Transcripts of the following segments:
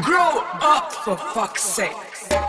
Grow up for fuck's sake.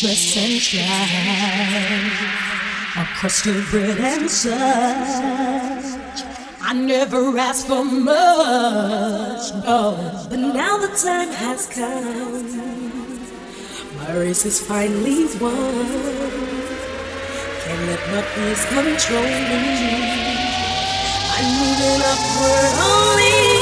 The and strife, a crust bread and such. I never asked for much, no. But now the time has come. My race is finally won. Can't let my fears control me. I'm moving upward only.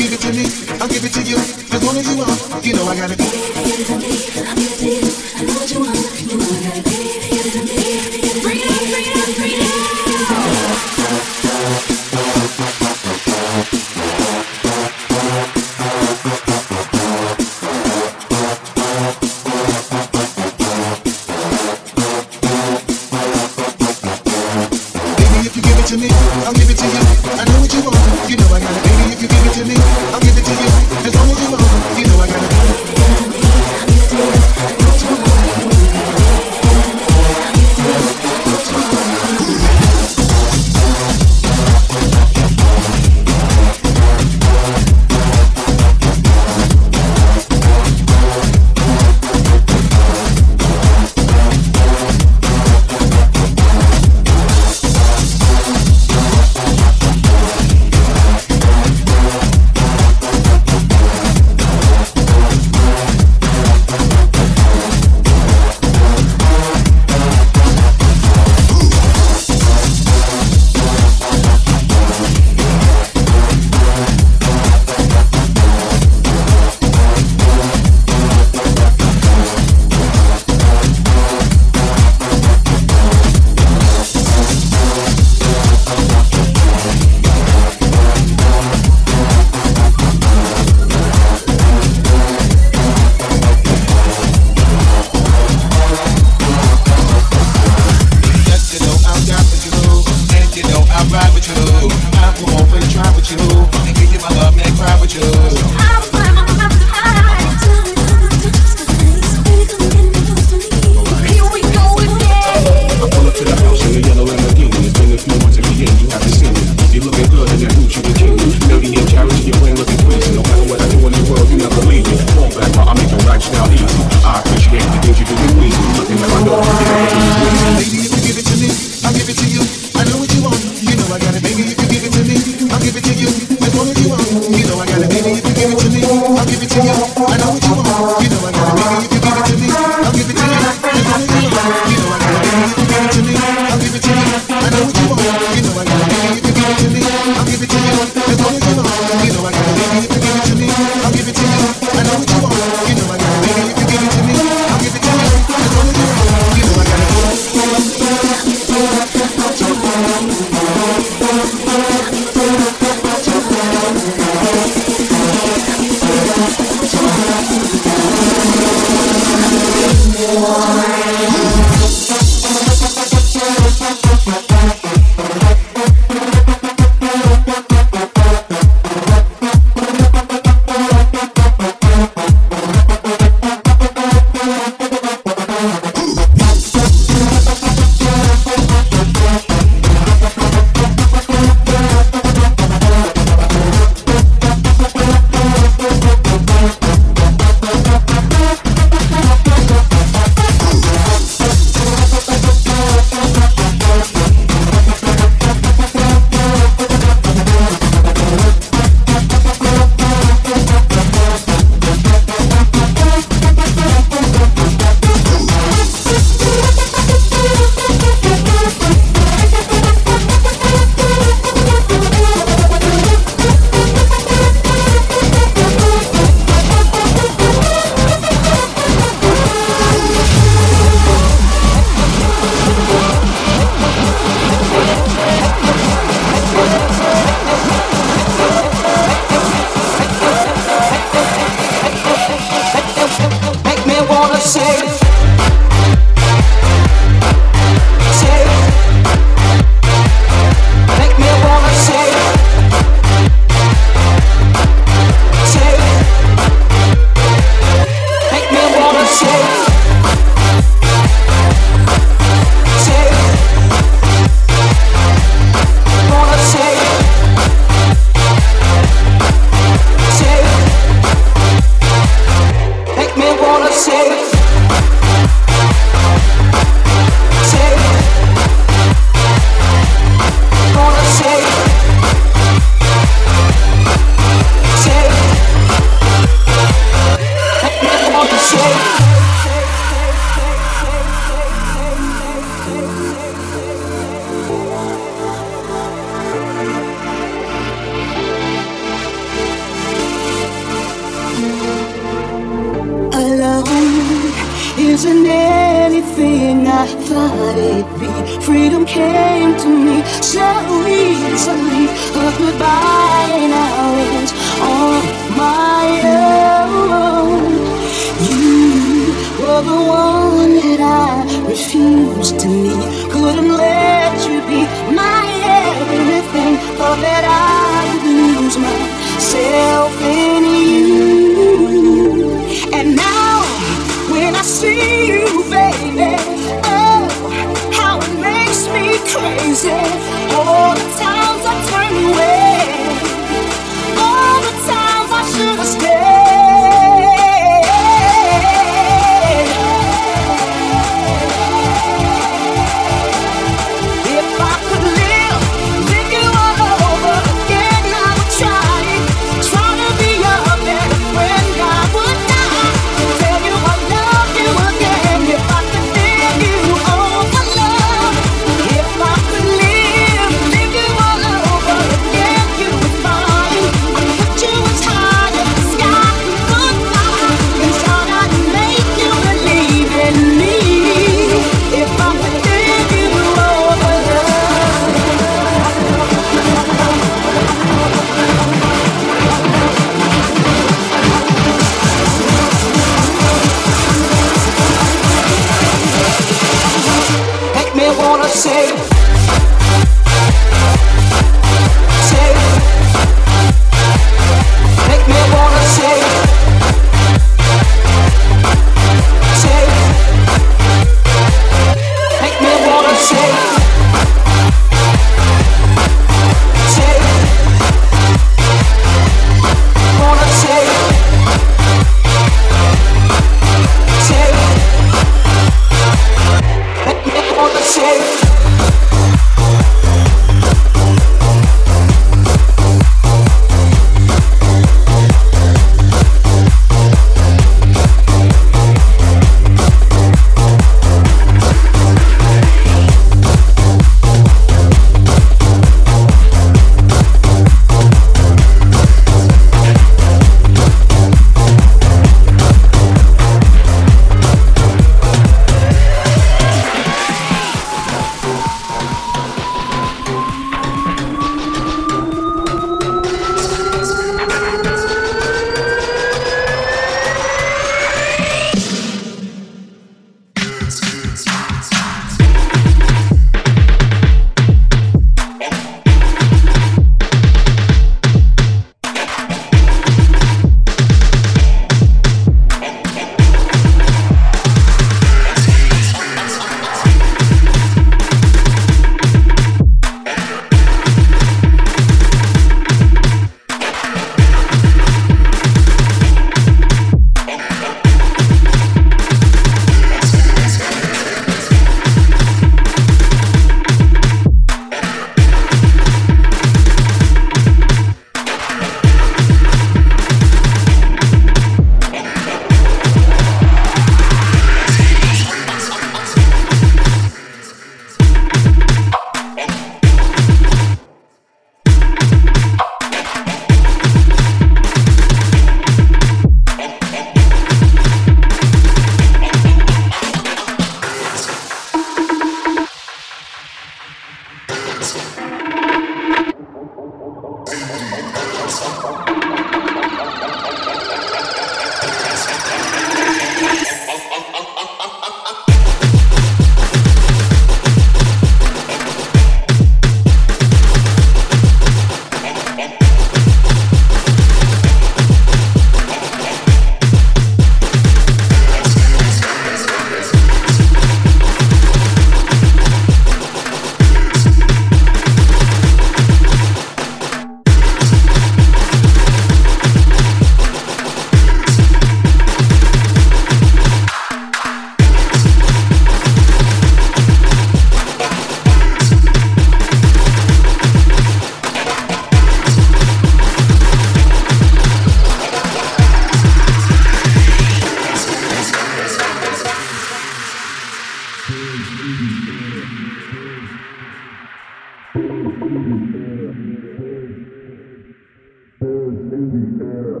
Birds in the air.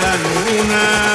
la luna.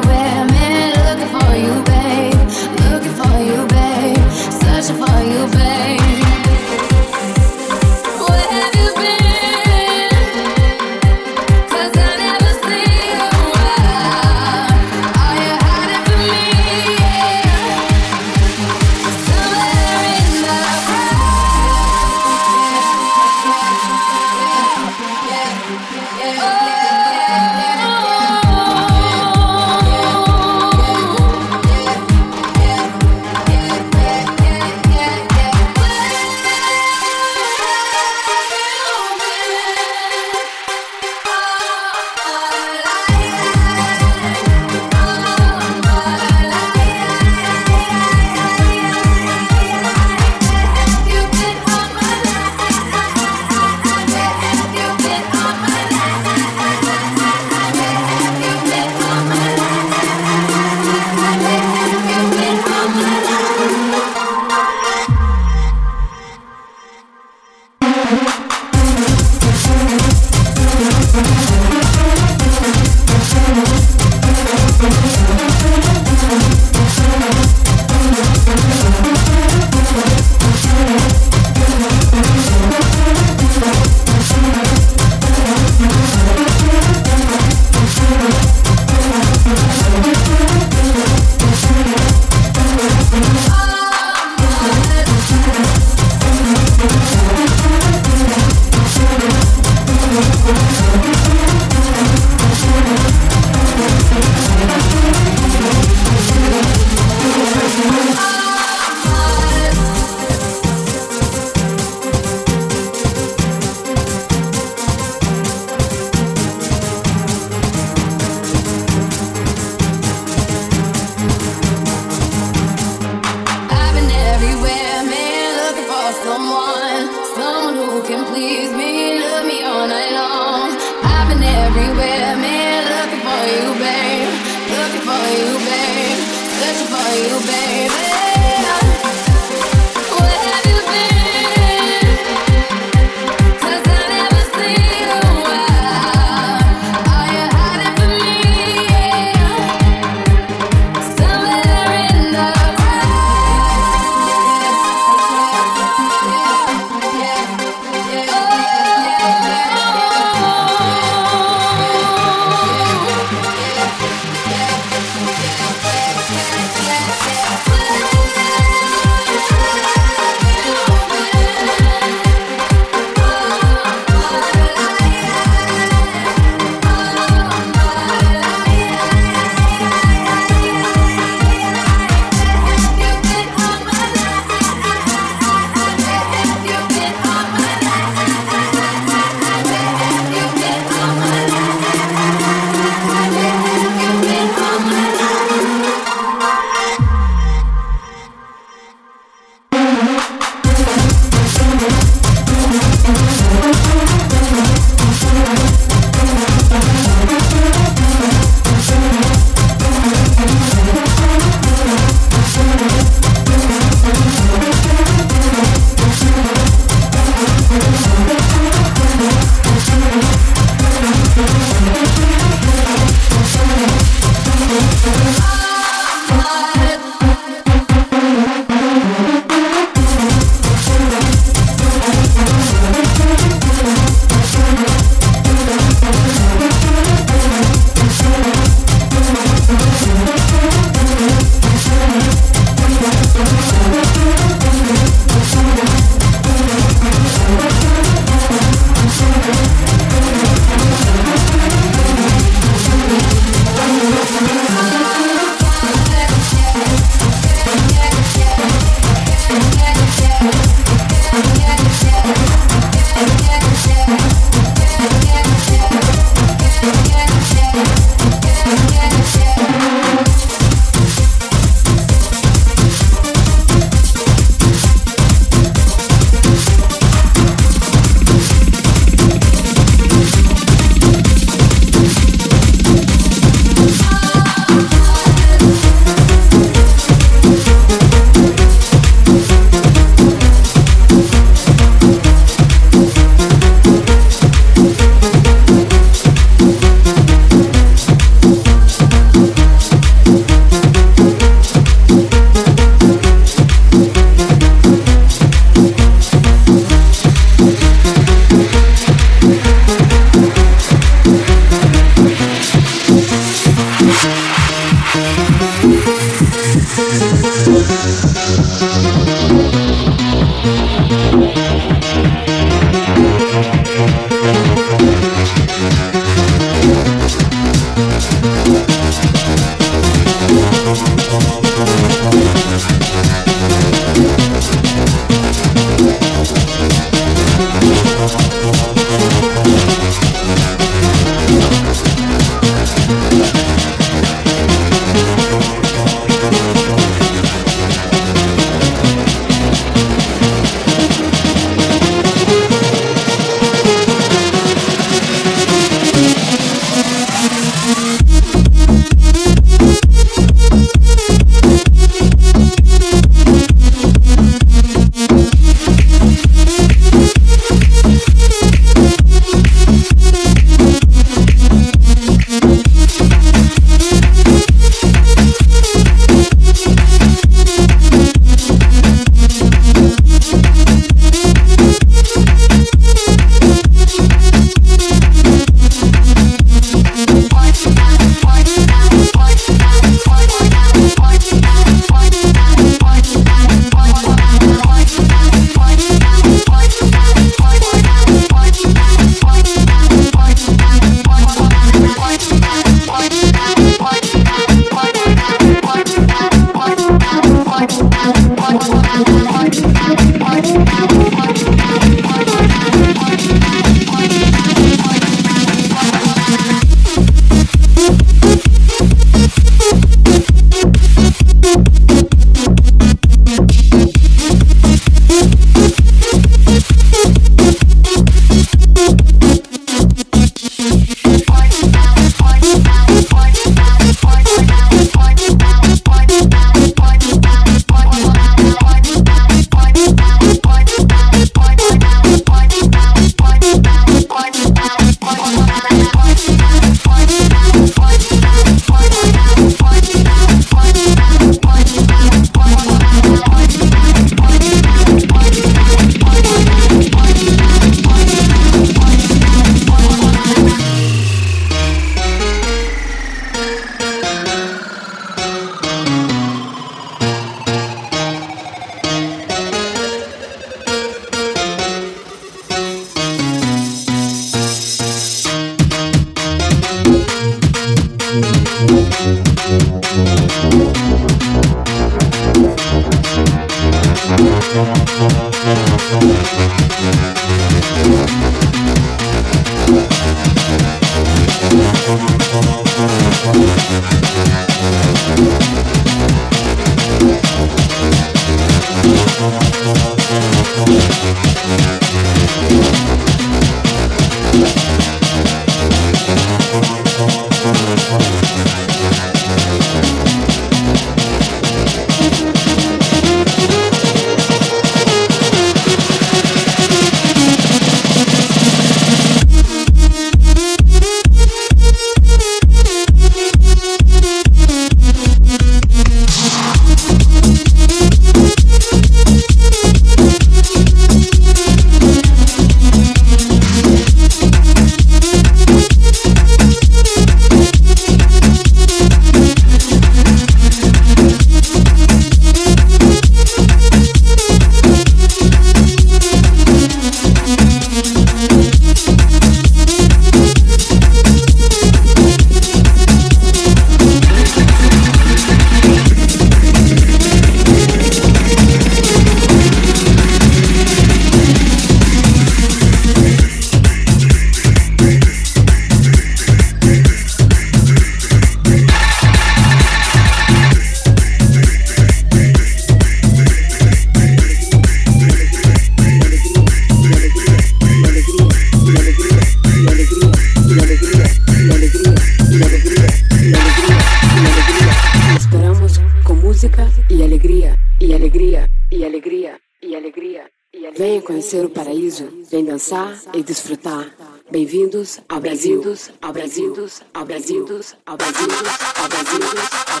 Dançar e desfrutar. Bem-vindos ao Brasil, ao Brasil, ao Brasil, ao Brasil, ao Brasil, ao Brasil, ao Brasil,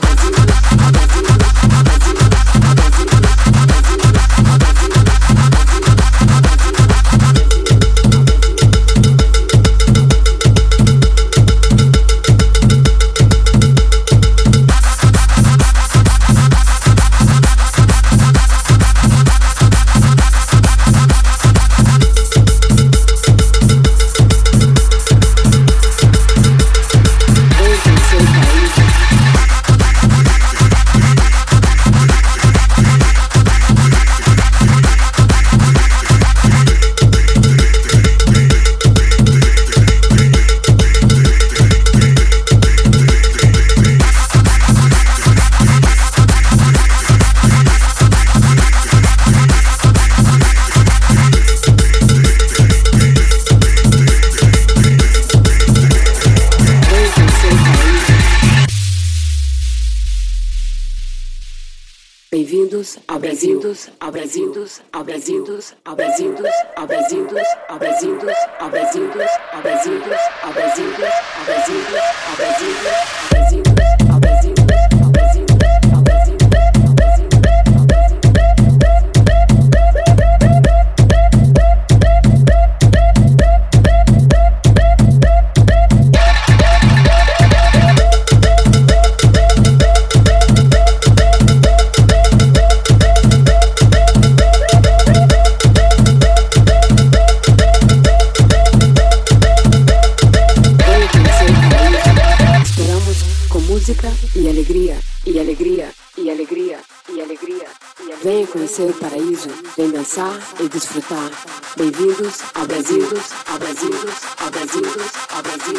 conhecer o paraíso, vem dançar e desfrutar. Bem-vindos ao Brasil, ao Brasil, ao Brasil, ao Brasil,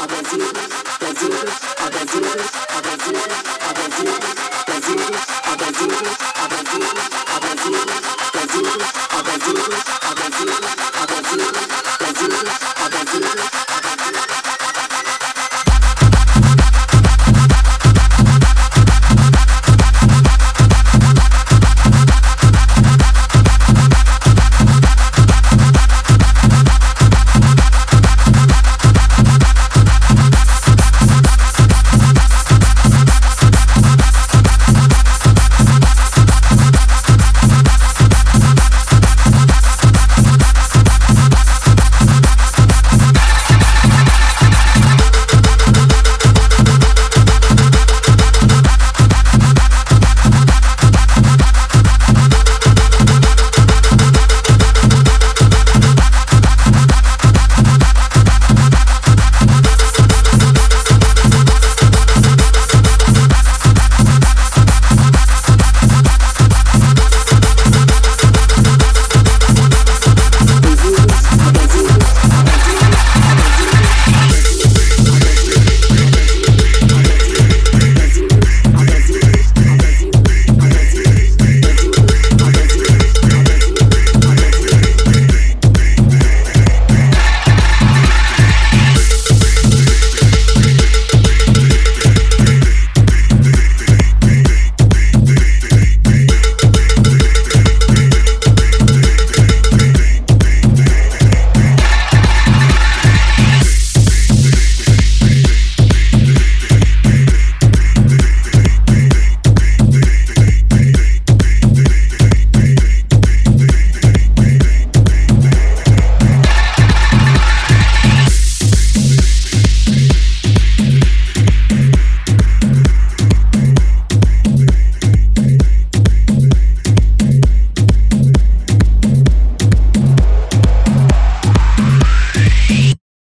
ao Brasil, Brasil, ao Brasil, ao Brasil, ao Brasil.